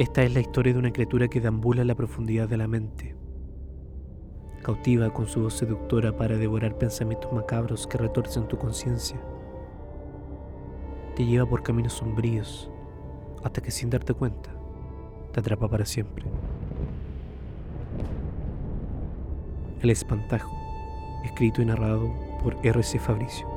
Esta es la historia de una criatura que deambula en la profundidad de la mente, cautiva con su voz seductora para devorar pensamientos macabros que retorcen tu conciencia. Te lleva por caminos sombríos hasta que sin darte cuenta te atrapa para siempre. El espantajo, escrito y narrado por R.C. Fabricio.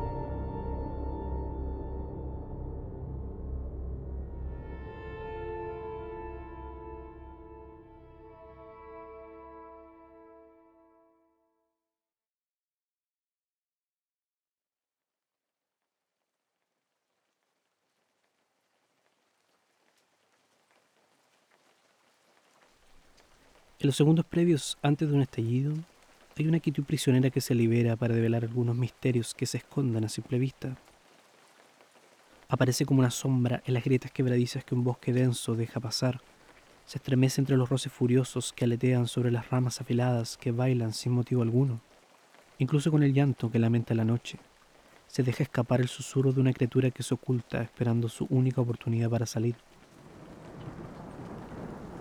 En los segundos previos, antes de un estallido, hay una quietud prisionera que se libera para develar algunos misterios que se escondan a simple vista. Aparece como una sombra en las grietas quebradizas que un bosque denso deja pasar. Se estremece entre los roces furiosos que aletean sobre las ramas afiladas que bailan sin motivo alguno. Incluso con el llanto que lamenta la noche, se deja escapar el susurro de una criatura que se oculta esperando su única oportunidad para salir.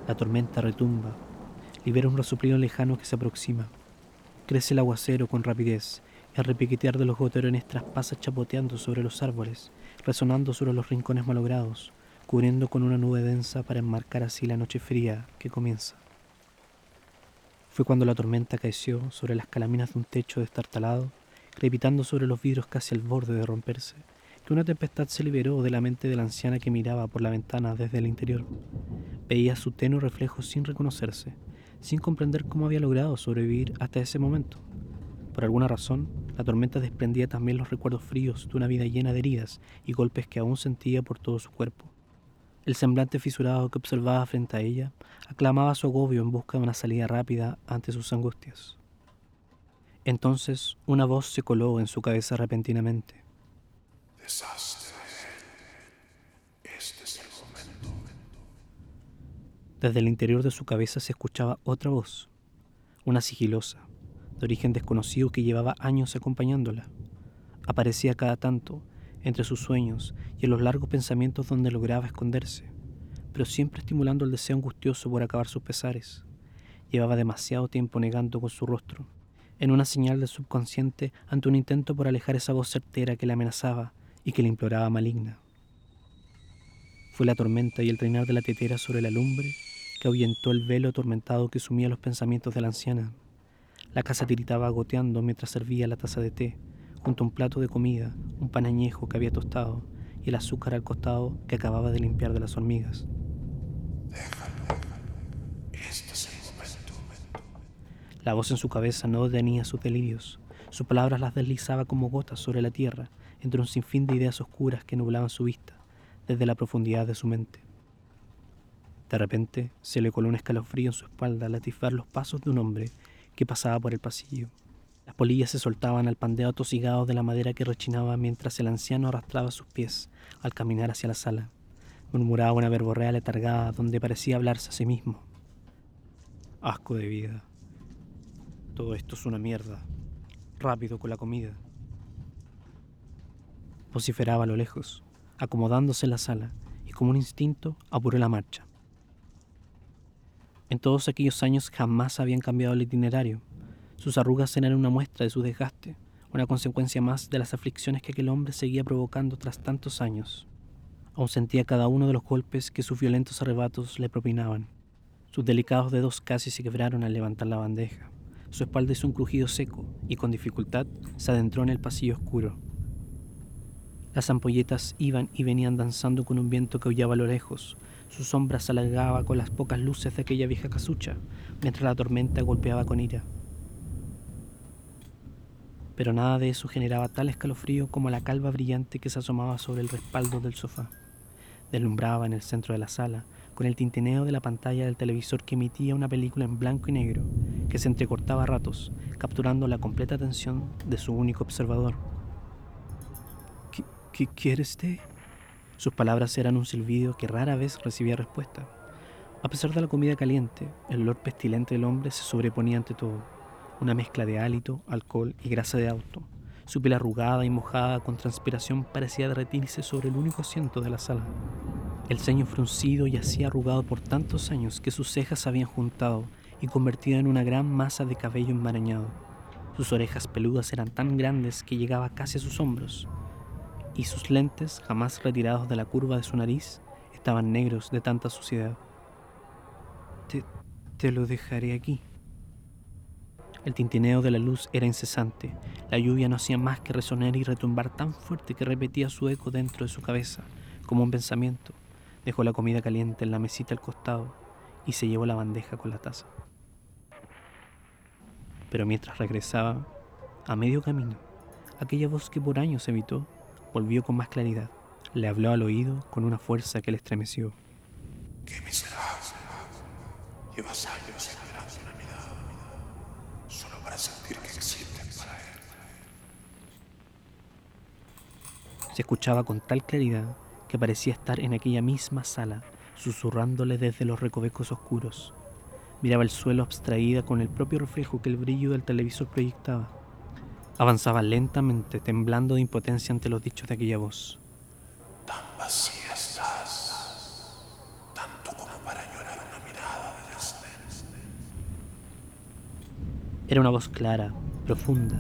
La tormenta retumba, libera un resoplido lejano que se aproxima. Crece el aguacero con rapidez. El repiquetear de los goterones traspasa chapoteando sobre los árboles, resonando sobre los rincones malogrados, cubriendo con una nube densa para enmarcar así la noche fría que comienza. Fue cuando la tormenta caeció sobre las calaminas de un techo destartalado, crepitando sobre los vidrios casi al borde de romperse, que una tempestad se liberó de la mente de la anciana que miraba por la ventana desde el interior. Veía su tenue reflejo sin reconocerse, sin comprender cómo había logrado sobrevivir hasta ese momento. Por alguna razón, la tormenta desprendía también los recuerdos fríos de una vida llena de heridas y golpes que aún sentía por todo su cuerpo. El semblante fisurado que observaba frente a ella aclamaba su agobio en busca de una salida rápida ante sus angustias. Entonces una voz se coló en su cabeza repentinamente. Desde el interior de su cabeza se escuchaba otra voz, una sigilosa, de origen desconocido que llevaba años acompañándola. Aparecía cada tanto, entre sus sueños y en los largos pensamientos donde lograba esconderse, pero siempre estimulando el deseo angustioso por acabar sus pesares. Llevaba demasiado tiempo negando con su rostro, en una señal del subconsciente ante un intento por alejar esa voz certera que le amenazaba y que le imploraba maligna. Fue la tormenta y el trinar de la tetera sobre la lumbre que ahuyentó el velo atormentado que sumía los pensamientos de la anciana. La casa tiritaba goteando mientras servía la taza de té, junto a un plato de comida, un pan añejo que había tostado y el azúcar al costado que acababa de limpiar de las hormigas. Este es el momento. La voz en su cabeza no detenía sus delirios. Sus palabras las deslizaba como gotas sobre la tierra, entre un sinfín de ideas oscuras que nublaban su vista, desde la profundidad de su mente. De repente se le coló un escalofrío en su espalda al atisbar los pasos de un hombre que pasaba por el pasillo. Las polillas se soltaban al pandeo atosigado de la madera que rechinaba mientras el anciano arrastraba sus pies al caminar hacia la sala. Murmuraba una verborrea letargada donde parecía hablarse a sí mismo. Asco de vida. Todo esto es una mierda. Rápido con la comida. Vociferaba a lo lejos, acomodándose en la sala, y como un instinto apuró la marcha. En todos aquellos años jamás habían cambiado el itinerario. Sus arrugas eran una muestra de su desgaste, una consecuencia más de las aflicciones que aquel hombre seguía provocando tras tantos años. Aún sentía cada uno de los golpes que sus violentos arrebatos le propinaban. Sus delicados dedos casi se quebraron al levantar la bandeja. Su espalda hizo un crujido seco y con dificultad se adentró en el pasillo oscuro. Las ampolletas iban y venían danzando con un viento que aullaba a lo lejos, su sombra se alargaba con las pocas luces de aquella vieja casucha, mientras la tormenta golpeaba con ira. Pero nada de eso generaba tal escalofrío como la calva brillante que se asomaba sobre el respaldo del sofá. Deslumbraba en el centro de la sala, con el tintineo de la pantalla del televisor que emitía una película en blanco y negro, que se entrecortaba a ratos, capturando la completa atención de su único observador. ¿Qué, qué quiere usted? Sus palabras eran un silbido que rara vez recibía respuesta. A pesar de la comida caliente, el olor pestilente del hombre se sobreponía ante todo, una mezcla de hálito, alcohol y grasa de auto. Su piel arrugada y mojada con transpiración parecía derretirse sobre el único asiento de la sala. El ceño fruncido y así arrugado por tantos años que sus cejas se habían juntado y convertido en una gran masa de cabello enmarañado. Sus orejas peludas eran tan grandes que llegaba casi a sus hombros, y sus lentes, jamás retirados de la curva de su nariz, estaban negros de tanta suciedad. Te, te lo dejaré aquí. El tintineo de la luz era incesante. La lluvia no hacía más que resonar y retumbar tan fuerte que repetía su eco dentro de su cabeza, como un pensamiento. Dejó la comida caliente en la mesita al costado y se llevó la bandeja con la taza. Pero mientras regresaba, a medio camino, aquella voz que por años evitó volvió con más claridad. Le habló al oído con una fuerza que le estremeció. ¡Qué miserable! Llevas años esperando una mirada solo para sentir que existen para él. Se escuchaba con tal claridad que parecía estar en aquella misma sala, susurrándole desde los recovecos oscuros. Miraba el suelo abstraída con el propio reflejo que el brillo del televisor proyectaba. Avanzaba lentamente, temblando de impotencia ante los dichos de aquella voz. Tan vacía estás, tanto como para llorar una mirada de desdén. Era una voz clara, profunda,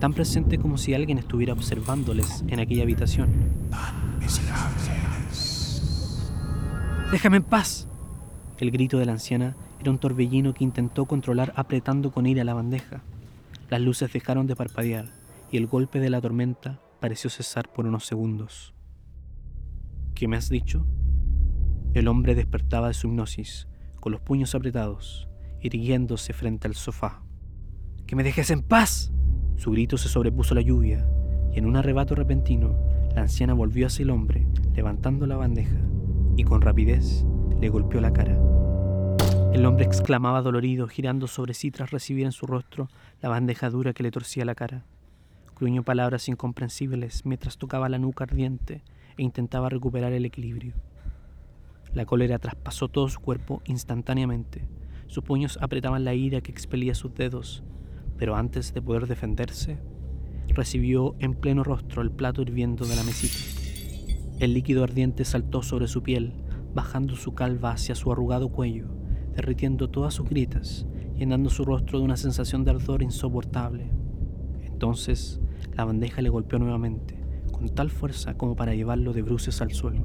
tan presente como si alguien estuviera observándoles en aquella habitación. Tan miserable eres. ¡Déjame en paz! El grito de la anciana era un torbellino que intentó controlar apretando con ira la bandeja. Las luces dejaron de parpadear y el golpe de la tormenta pareció cesar por unos segundos. ¿Qué me has dicho? El hombre despertaba de su hipnosis, con los puños apretados, irguiéndose frente al sofá. ¡Que me dejes en paz! Su grito se sobrepuso a la lluvia, y en un arrebato repentino, la anciana volvió hacia el hombre, levantando la bandeja, y con rapidez le golpeó la cara. El hombre exclamaba dolorido, girando sobre sí tras recibir en su rostro la bandeja dura que le torcía la cara. Gruñó palabras incomprensibles mientras tocaba la nuca ardiente e intentaba recuperar el equilibrio. La cólera traspasó todo su cuerpo instantáneamente. Sus puños apretaban la ira que expelía sus dedos, pero antes de poder defenderse, recibió en pleno rostro el plato hirviendo de la mesita. El líquido ardiente saltó sobre su piel, bajando su calva hacia su arrugado cuello, derritiendo todas sus gritas, llenando su rostro de una sensación de ardor insoportable. Entonces, la bandeja le golpeó nuevamente, con tal fuerza como para llevarlo de bruces al suelo.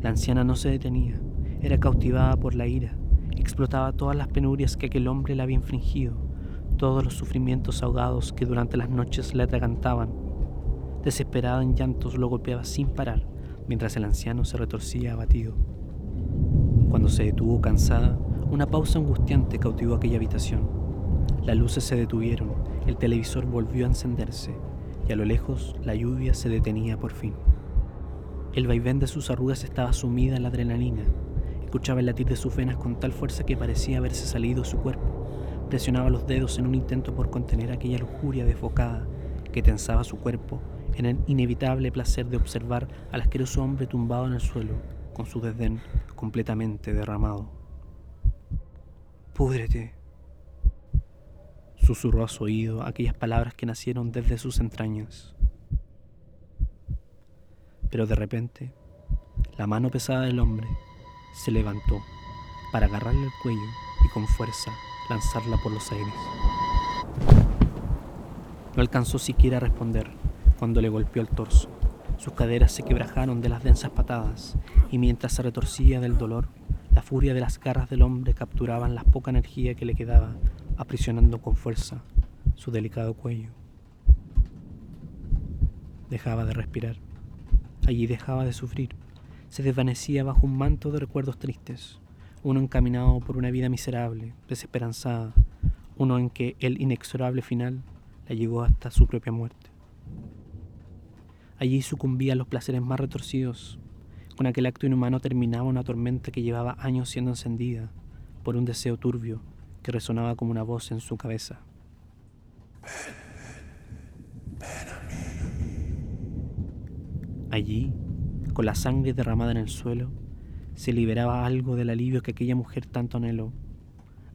La anciana no se detenía, era cautivada por la ira, explotaba todas las penurias que aquel hombre le había infligido, todos los sufrimientos ahogados que durante las noches le atragantaban. Desesperada en llantos lo golpeaba sin parar, mientras el anciano se retorcía abatido. Cuando se detuvo cansada, una pausa angustiante cautivó aquella habitación. Las luces se detuvieron, el televisor volvió a encenderse y a lo lejos la lluvia se detenía por fin. El vaivén de sus arrugas estaba sumida en la adrenalina. Escuchaba el latir de sus venas con tal fuerza que parecía haberse salido de su cuerpo. Presionaba los dedos en un intento por contener aquella lujuria desfocada que tensaba su cuerpo en el inevitable placer de observar al asqueroso hombre tumbado en el suelo, con su desdén completamente derramado. Púdrete, susurró a su oído aquellas palabras que nacieron desde sus entrañas. Pero de repente, la mano pesada del hombre se levantó para agarrarle el cuello y con fuerza lanzarla por los aires. No alcanzó siquiera a responder cuando le golpeó el torso. Sus caderas se quebrajaron de las densas patadas y mientras se retorcía del dolor, la furia de las garras del hombre capturaban la poca energía que le quedaba, aprisionando con fuerza su delicado cuello. Dejaba de respirar. Allí dejaba de sufrir. Se desvanecía bajo un manto de recuerdos tristes. Uno encaminado por una vida miserable, desesperanzada. Uno en que el inexorable final la llevó hasta su propia muerte. Allí sucumbía a los placeres más retorcidos. Con aquel acto inhumano terminaba una tormenta que llevaba años siendo encendida por un deseo turbio que resonaba como una voz en su cabeza. Allí, con la sangre derramada en el suelo, se liberaba algo del alivio que aquella mujer tanto anheló.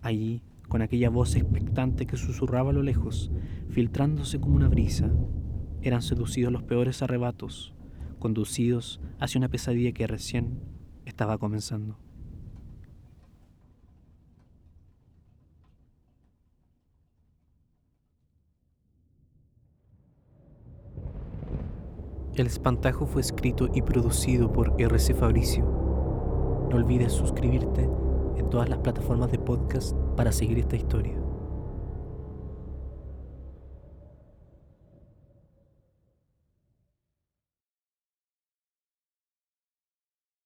Allí, con aquella voz expectante que susurraba a lo lejos, filtrándose como una brisa, eran seducidos los peores arrebatos, conducidos hacia una pesadilla que recién estaba comenzando. El espantajo fue escrito y producido por RC Fabricio. No olvides suscribirte en todas las plataformas de podcast para seguir esta historia.